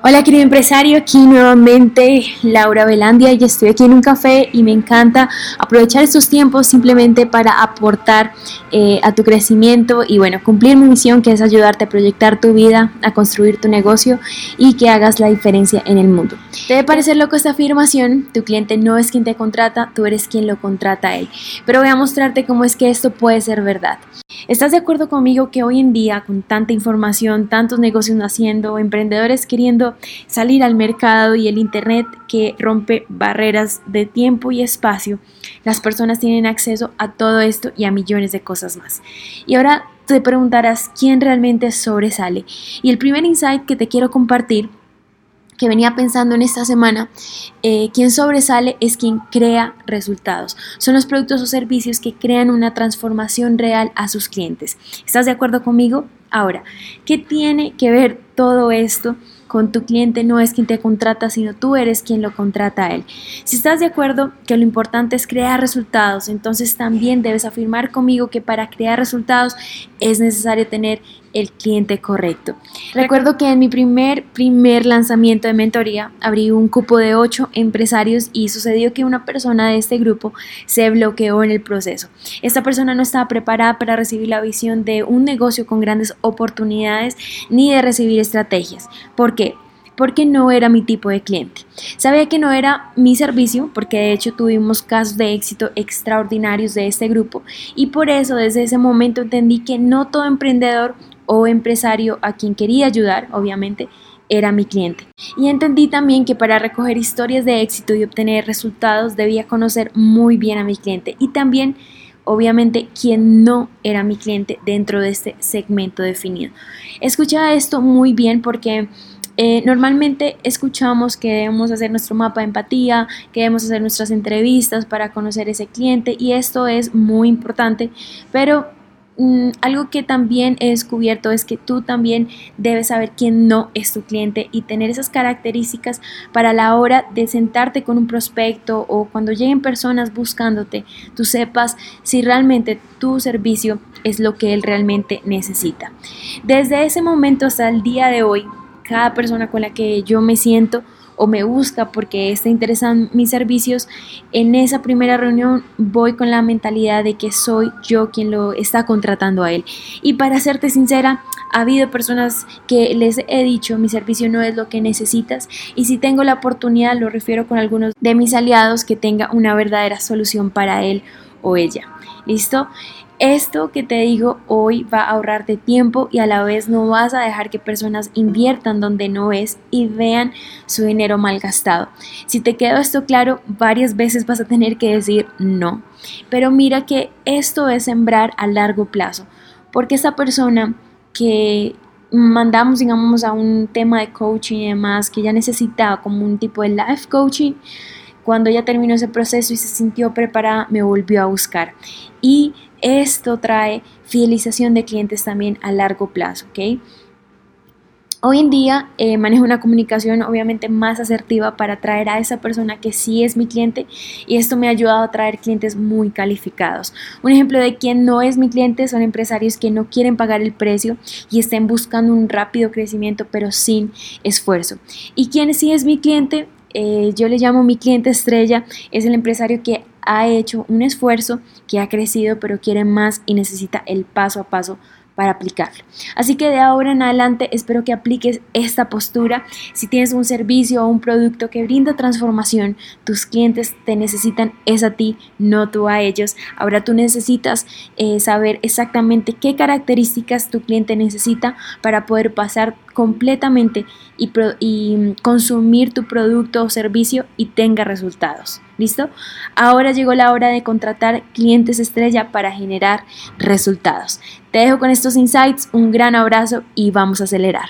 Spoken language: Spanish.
Hola querido empresario, aquí nuevamente Laura Velandia y estoy aquí en un café y me encanta aprovechar estos tiempos simplemente para aportar eh, a tu crecimiento y bueno, cumplir mi misión que es ayudarte a proyectar tu vida, a construir tu negocio y que hagas la diferencia en el mundo. Te debe parecer loco esta afirmación, tu cliente no es quien te contrata, tú eres quien lo contrata a él, pero voy a mostrarte cómo es que esto puede ser verdad. ¿Estás de acuerdo conmigo que hoy en día, con tanta información, tantos negocios naciendo, emprendedores queriendo salir al mercado y el Internet que rompe barreras de tiempo y espacio, las personas tienen acceso a todo esto y a millones de cosas más? Y ahora te preguntarás quién realmente sobresale. Y el primer insight que te quiero compartir que venía pensando en esta semana, eh, quien sobresale es quien crea resultados. Son los productos o servicios que crean una transformación real a sus clientes. ¿Estás de acuerdo conmigo? Ahora, ¿qué tiene que ver todo esto con tu cliente no es quien te contrata, sino tú eres quien lo contrata a él. Si estás de acuerdo que lo importante es crear resultados, entonces también debes afirmar conmigo que para crear resultados es necesario tener el cliente correcto. Recuerdo que en mi primer, primer lanzamiento de mentoría abrí un cupo de ocho empresarios y sucedió que una persona de este grupo se bloqueó en el proceso. Esta persona no estaba preparada para recibir la visión de un negocio con grandes oportunidades ni de recibir estrategias. ¿Por qué? porque no era mi tipo de cliente. Sabía que no era mi servicio, porque de hecho tuvimos casos de éxito extraordinarios de este grupo y por eso desde ese momento entendí que no todo emprendedor o empresario a quien quería ayudar, obviamente, era mi cliente. Y entendí también que para recoger historias de éxito y obtener resultados debía conocer muy bien a mi cliente y también, obviamente, quién no era mi cliente dentro de este segmento definido. Escucha esto muy bien porque eh, normalmente escuchamos que debemos hacer nuestro mapa de empatía, que debemos hacer nuestras entrevistas para conocer ese cliente y esto es muy importante, pero Mm, algo que también he descubierto es que tú también debes saber quién no es tu cliente y tener esas características para la hora de sentarte con un prospecto o cuando lleguen personas buscándote, tú sepas si realmente tu servicio es lo que él realmente necesita. Desde ese momento hasta el día de hoy, cada persona con la que yo me siento, o me busca porque está interesado en mis servicios, en esa primera reunión voy con la mentalidad de que soy yo quien lo está contratando a él. Y para serte sincera, ha habido personas que les he dicho mi servicio no es lo que necesitas y si tengo la oportunidad lo refiero con algunos de mis aliados que tenga una verdadera solución para él o ella. ¿Listo? Esto que te digo hoy va a ahorrarte tiempo y a la vez no vas a dejar que personas inviertan donde no es y vean su dinero mal gastado. Si te quedó esto claro, varias veces vas a tener que decir no. Pero mira que esto es sembrar a largo plazo, porque esa persona que mandamos, digamos, a un tema de coaching y demás, que ya necesitaba como un tipo de life coaching, cuando ya terminó ese proceso y se sintió preparada, me volvió a buscar. Y esto trae fidelización de clientes también a largo plazo, ¿ok? Hoy en día eh, manejo una comunicación obviamente más asertiva para atraer a esa persona que sí es mi cliente y esto me ha ayudado a atraer clientes muy calificados. Un ejemplo de quien no es mi cliente son empresarios que no quieren pagar el precio y estén buscando un rápido crecimiento pero sin esfuerzo. Y quien sí es mi cliente, eh, yo le llamo mi cliente estrella, es el empresario que ha hecho un esfuerzo, que ha crecido, pero quiere más y necesita el paso a paso para aplicarlo. Así que de ahora en adelante espero que apliques esta postura. Si tienes un servicio o un producto que brinda transformación, tus clientes te necesitan es a ti, no tú a ellos. Ahora tú necesitas eh, saber exactamente qué características tu cliente necesita para poder pasar completamente y, y consumir tu producto o servicio y tenga resultados. ¿Listo? Ahora llegó la hora de contratar clientes estrella para generar resultados. Te dejo con estos insights, un gran abrazo y vamos a acelerar.